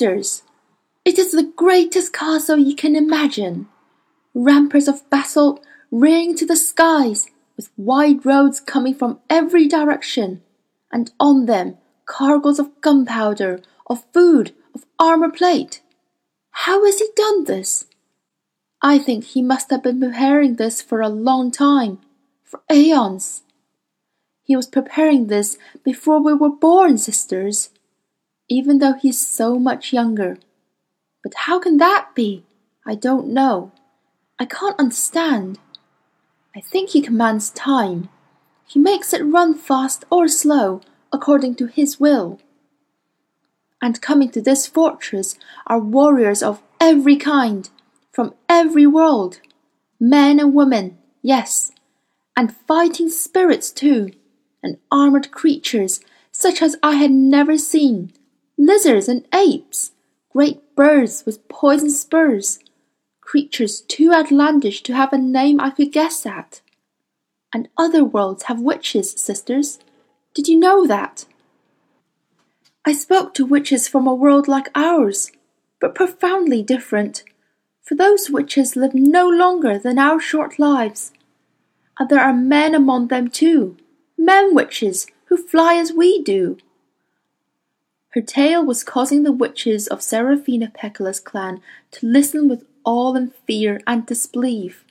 Sisters, it is the greatest castle you can imagine. Ramparts of basalt rearing to the skies, with wide roads coming from every direction, and on them cargoes of gunpowder, of food, of armor plate. How has he done this? I think he must have been preparing this for a long time, for aeons. He was preparing this before we were born, sisters, even though he's so much younger. But how can that be? I don't know. I can't understand. I think he commands time. He makes it run fast or slow according to his will. And coming to this fortress are warriors of every kind, from every world, men and women, yes, and fighting spirits too, and armored creatures such as I had never seen, lizards and apes, great birds with poisoned spurs, creatures too outlandish to have a name I could guess at. And other worlds have witches, sisters. Did you know that? I spoke to witches from a world like ours, but profoundly different, for those witches live no longer than our short lives. And there are men among them too, men witches who fly as we do. Her tale was causing the witches of Serafina Pekkala's clan to listen with awe and fear and disbelief.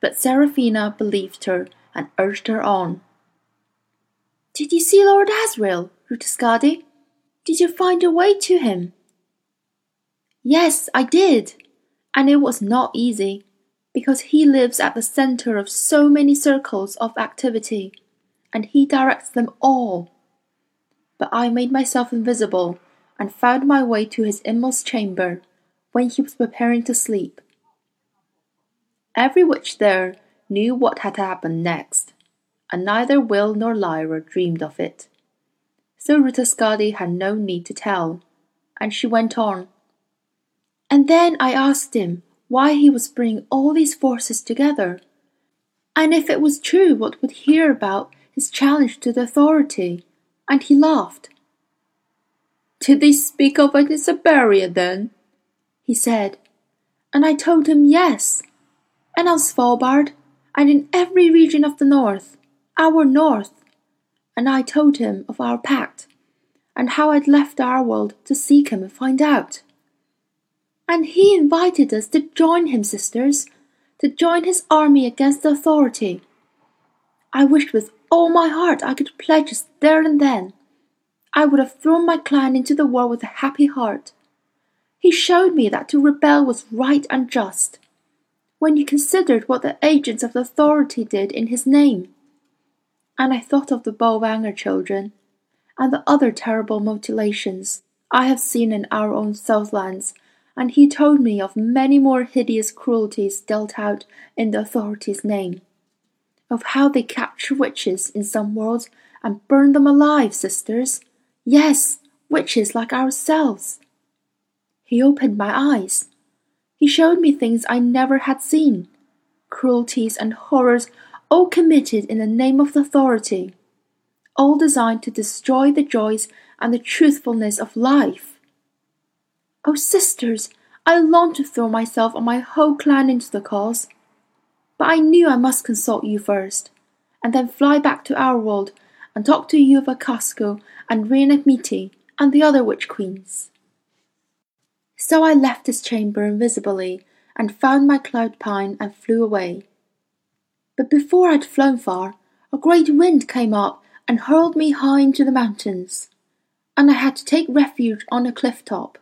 But Serafina believed her and urged her on. Did you see Lord Asriel, Ruta Skadi? Did you find your way to him? Yes, I did, and it was not easy, because he lives at the center of so many circles of activity, and he directs them all but I made myself invisible and found my way to his inmost chamber when he was preparing to sleep. Every witch there knew what had happened next, and neither Will nor Lyra dreamed of it. So Ruta Skadi had no need to tell, and she went on. And then I asked him why he was bringing all these forces together, and if it was true what would hear about his challenge to the authority and he laughed. Did they speak of it as a barrier then? he said, and I told him yes, and on Svalbard, and in every region of the north, our north, and I told him of our pact, and how I'd left our world to seek him and find out. And he invited us to join him, sisters, to join his army against the authority. I wished with all my heart I could pledge us there and then. I would have thrown my clan into the war with a happy heart. He showed me that to rebel was right and just, when you considered what the agents of the authority did in his name. And I thought of the Bolvangar children, and the other terrible mutilations I have seen in our own Southlands, and he told me of many more hideous cruelties dealt out in the authority's name of how they capture witches in some worlds and burn them alive, sisters. Yes, witches like ourselves. He opened my eyes. He showed me things I never had seen cruelties and horrors, all committed in the name of authority, all designed to destroy the joys and the truthfulness of life. Oh, sisters, I long to throw myself and my whole clan into the cause. But I knew I must consult you first, and then fly back to our world and talk to you of Akasco and Reina Miti and the other witch queens. So I left his chamber invisibly and found my cloud pine and flew away. But before I'd flown far, a great wind came up and hurled me high into the mountains, and I had to take refuge on a cliff top.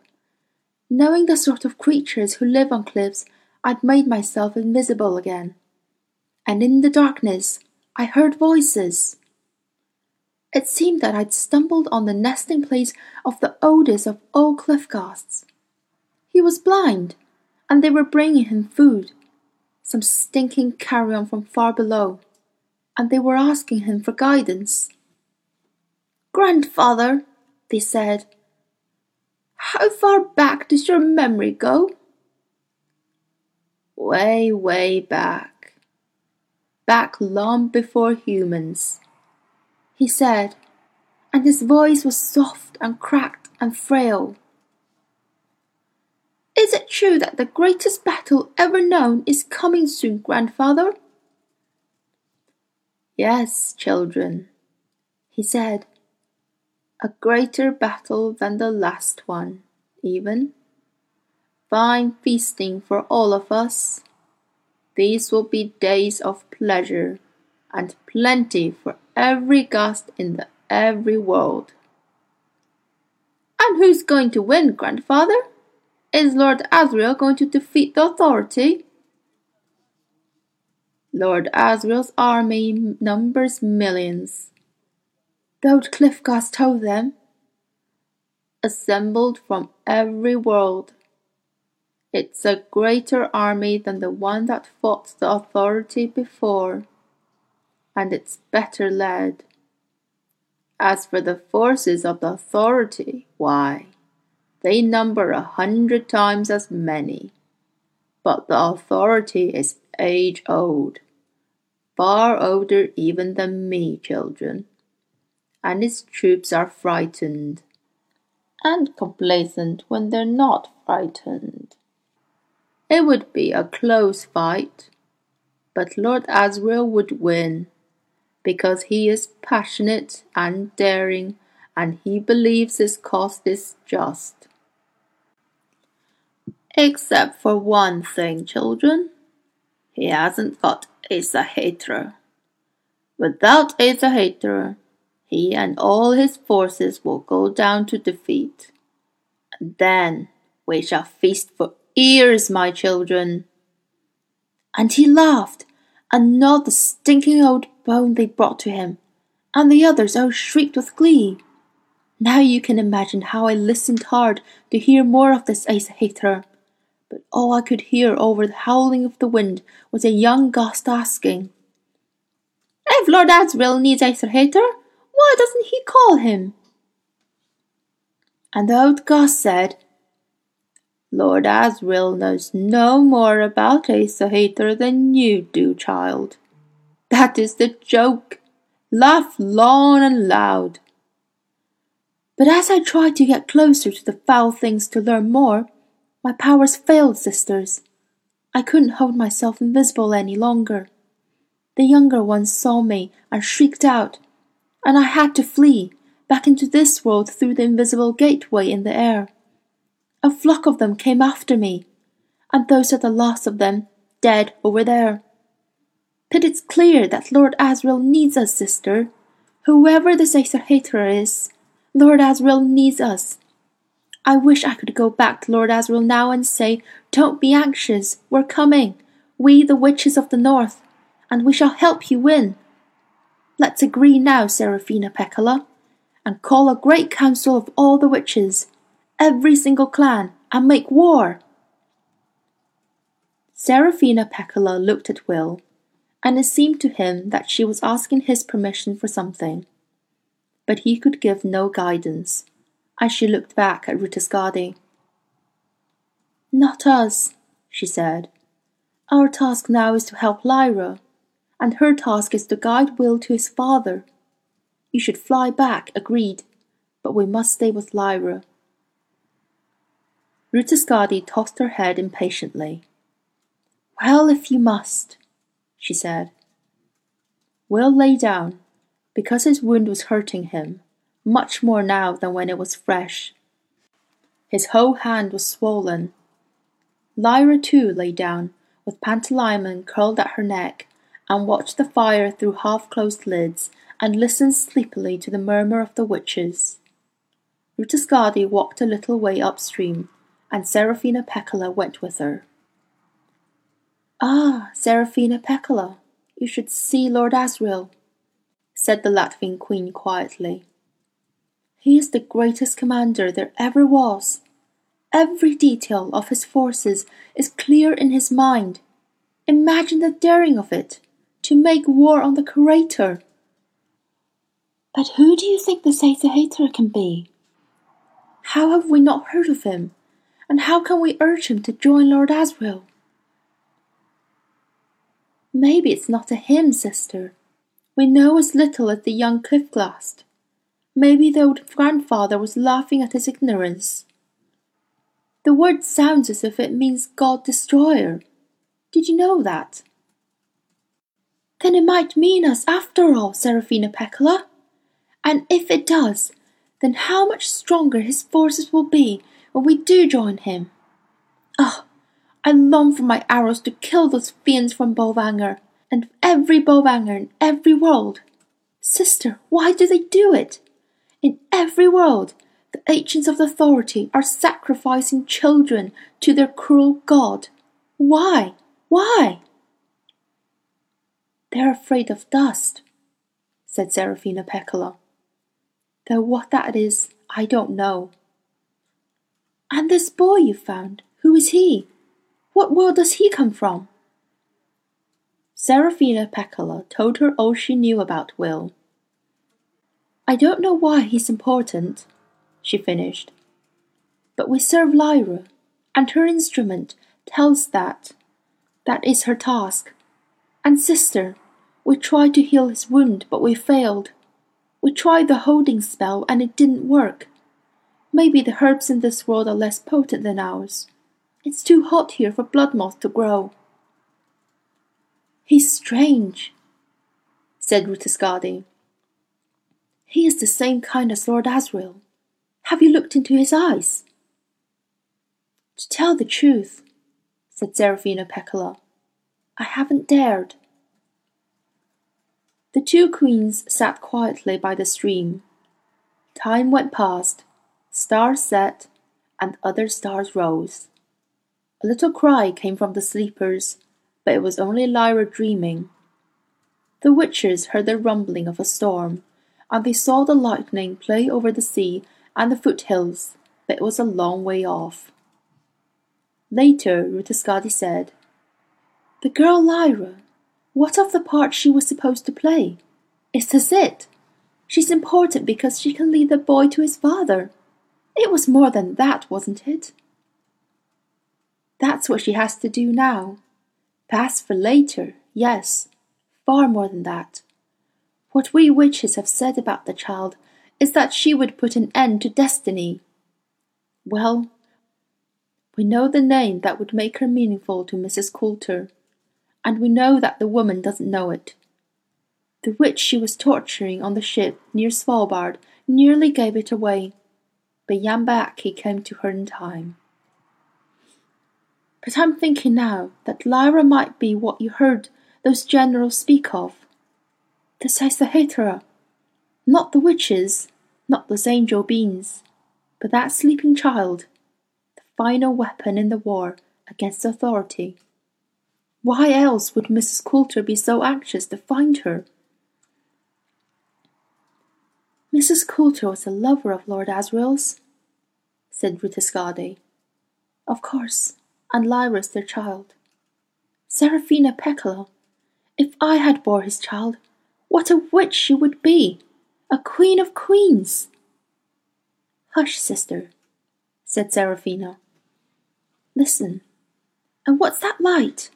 Knowing the sort of creatures who live on cliffs, I'd made myself invisible again and in the darkness I heard voices. It seemed that I'd stumbled on the nesting place of the oldest of all cliff ghasts. He was blind, and they were bringing him food, some stinking carrion from far below, and they were asking him for guidance. Grandfather, they said, how far back does your memory go? Way, way back back long before humans, he said, and his voice was soft and cracked and frail. Is it true that the greatest battle ever known is coming soon, grandfather? Yes, children, he said. A greater battle than the last one, even. Fine feasting for all of us. These will be days of pleasure and plenty for every guest in the every world. And who's going to win, grandfather? Is Lord Asriel going to defeat the authority? Lord Asriel's army numbers millions. Those cliff guards told them. Assembled from every world. It's a greater army than the one that fought the authority before, and it's better led. As for the forces of the authority, why, they number a hundred times as many. But the authority is age old, far older even than me, children, and its troops are frightened, and complacent when they're not frightened. It would be a close fight, but Lord Asriel would win because he is passionate and daring and he believes his cause is just. Except for one thing, children. He hasn't got Esarhaddon. Without Esarhaddon, he and all his forces will go down to defeat. And then we shall feast for years, my children. And he laughed and gnawed the stinking old bone they brought to him, and the others all shrieked with glee. Now you can imagine how I listened hard to hear more of this Esarhaddon, but all I could hear over the howling of the wind was a young ghast asking, If Lord Asriel needs Esarhaddon, why doesn't he call him? And the old ghast said, Lord Asriel knows no more about Esarhaddon than you do, child. That is the joke. Laugh long and loud. But as I tried to get closer to the foul things to learn more, my powers failed, sisters. I couldn't hold myself invisible any longer. The younger ones saw me and shrieked out, and I had to flee back into this world through the invisible gateway in the air. A flock of them came after me, and those are the last of them, dead over there. But it's clear that Lord Asriel needs us, sister. Whoever this Esarhaddon is, Lord Asriel needs us. I wish I could go back to Lord Asriel now and say, Don't be anxious, we're coming, we the witches of the north, and we shall help you win. Let's agree now, Serafina Pekkala, and call a great council of all the witches every single clan, and make war. Serafina Pekkala looked at Will, and it seemed to him that she was asking his permission for something. But he could give no guidance, as she looked back at Ruta Skadi. Not us, she said. Our task now is to help Lyra, and her task is to guide Will to his father. You should fly back, agreed, but we must stay with Lyra. Ruta tossed her head impatiently. Well, if you must, she said. Will lay down, because his wound was hurting him, much more now than when it was fresh. His whole hand was swollen. Lyra too lay down, with Pantalaimon curled at her neck, and watched the fire through half-closed lids, and listened sleepily to the murmur of the witches. Ruta Skadi walked a little way upstream, and Serafina Pekkala went with her. Ah, Serafina Pekkala, you should see Lord Asriel, said the Latvian queen quietly. He is the greatest commander there ever was. Every detail of his forces is clear in his mind. Imagine the daring of it, to make war on the Creator. But who do you think this Hater can be? How have we not heard of him? And how can we urge him to join Lord Asriel? Maybe it's not a him, sister. We know as little as the young cliff ghasts. Maybe the old grandfather was laughing at his ignorance. The word sounds as if it means God Destroyer. Did you know that? Then it might mean us after all, Serafina Pekkala. And if it does, then how much stronger his forces will be when we do join him. Oh, I long for my arrows to kill those fiends from Bolvangar, and every Bolvangar in every world. Sister, why do they do it? In every world, the agents of authority are sacrificing children to their cruel god. Why? Why? They're afraid of dust, said Serafina Pekkala. Though what that is, I don't know. And this boy you found, who is he? What world does he come from? Serafina Pekkala told her all she knew about Will. I don't know why he's important, she finished. But we serve Lyra, and her instrument tells that. That is her task. And sister, we tried to heal his wound, but we failed. We tried the holding spell, and it didn't work. Maybe the herbs in this world are less potent than ours. It's too hot here for blood moth to grow. He's strange, said Ruta Skadi. He is the same kind as Lord Asriel. Have you looked into his eyes? To tell the truth, said Serafina Pekkala, I haven't dared. The two queens sat quietly by the stream. Time went past, stars set, and other stars rose. A little cry came from the sleepers, but it was only Lyra dreaming. The witches heard the rumbling of a storm and they saw the lightning play over the sea and the foothills, but it was a long way off. Later, Ruta Skadi said, The girl Lyra, what of the part she was supposed to play? Is this it? She's important because she can lead the boy to his father. It was more than that, wasn't it? That's what she has to do now. Pass for later, yes, far more than that. What we witches have said about the child is that she would put an end to destiny. Well, we know the name that would make her meaningful to Mrs. Coulter, and we know that the woman doesn't know it. The witch she was torturing on the ship near Svalbard nearly gave it away, but Yambe-Akka came to her in time. But I'm thinking now that Lyra might be what you heard those generals speak of the Sisahitra, not the witches, not those angel beings, but that sleeping child, the final weapon in the war against authority. Why else would Mrs. Coulter be so anxious to find her? Mrs. Coulter was a lover of Lord Asriel's, said Ruta Skadi. Of course, and Lyra's their child. Serafina Pekkala, if I had bore his child, what a witch she would be! A queen of queens! Hush, sister, said Serafina. Listen, and what's that light?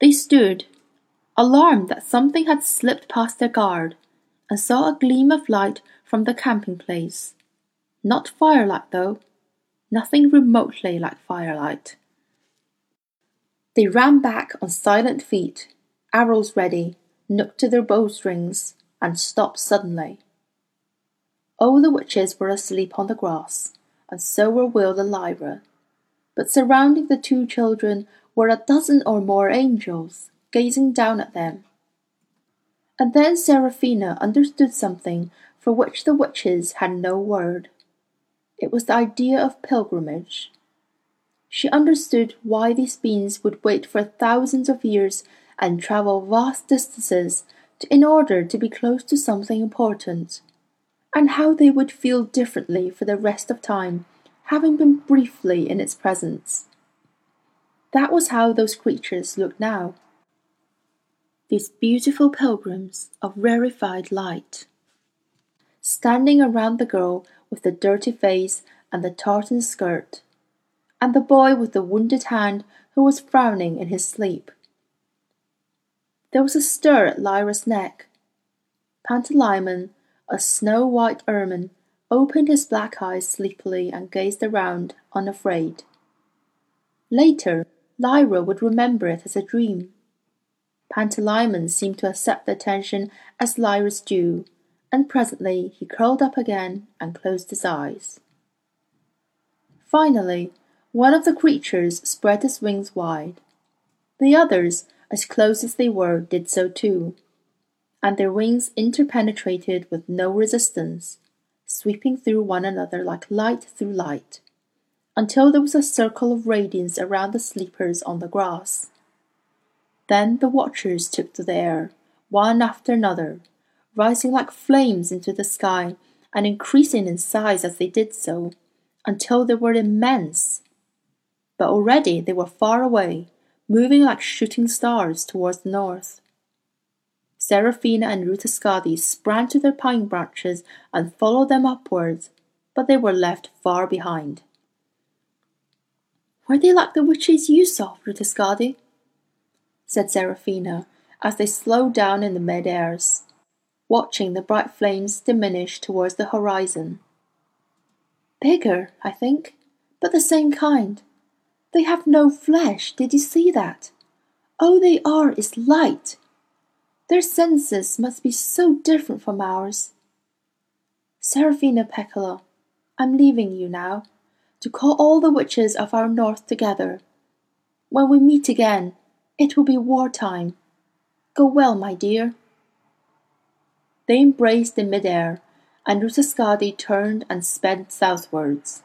They stood, alarmed that something had slipped past their guard, and saw a gleam of light from the camping place. Not firelight, though, nothing remotely like firelight. They ran back on silent feet, arrows ready, nooked to their bowstrings, and stopped suddenly. All the witches were asleep on the grass, and so were Will and Lyra, but surrounding the two children were a dozen or more angels, gazing down at them. And then Serafina understood something for which the witches had no word. It was the idea of pilgrimage. She understood why these beings would wait for thousands of years and travel vast distances in order to be close to something important, and how they would feel differently for the rest of time, having been briefly in its presence. That was how those creatures looked now. These beautiful pilgrims of rarefied light. Standing around the girl with the dirty face and the tartan skirt, and the boy with the wounded hand who was frowning in his sleep. There was a stir at Lyra's neck. Pantalaimon, a snow-white ermine, opened his black eyes sleepily and gazed around, unafraid. Later, Lyra would remember it as a dream. Pantalaimon seemed to accept the attention as Lyra's due, and presently he curled up again and closed his eyes. Finally, one of the creatures spread his wings wide. The others, as close as they were, did so too, and their wings interpenetrated with no resistance, sweeping through one another like light through light, until there was a circle of radiance around the sleepers on the grass. Then the watchers took to the air, one after another, rising like flames into the sky and increasing in size as they did so, until they were immense. But already they were far away, moving like shooting stars towards the north. Serafina and Ruta sprang to their pine branches and followed them upwards, but they were left far behind. Were they like the witches you saw, Ruta said Serafina, as they slowed down in the mid-airs, watching the bright flames diminish towards the horizon. Bigger, I think, but the same kind. They have no flesh, did you see that? All they are is light. Their senses must be so different from ours. Serafina Pekkala, I'm leaving you now, to call all the witches of our north together. When we meet again, it will be wartime. Go well, my dear. They embraced in mid-air, and Ruta turned and sped southwards.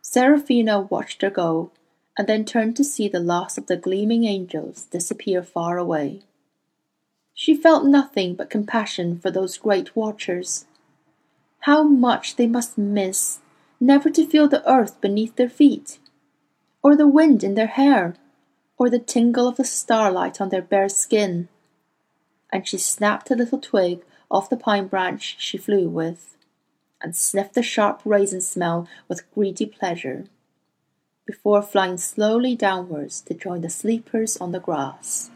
Serafina watched her go, and then turned to see the last of the gleaming angels disappear far away. She felt nothing but compassion for those great watchers. How much they must miss never to feel the earth beneath their feet, or the wind in their hair, or the tingle of the starlight on their bare skin. And she snapped a little twig off the pine branch she flew with and sniffed the sharp raisin smell with greedy pleasure, before flying slowly downwards to join the sleepers on the grass.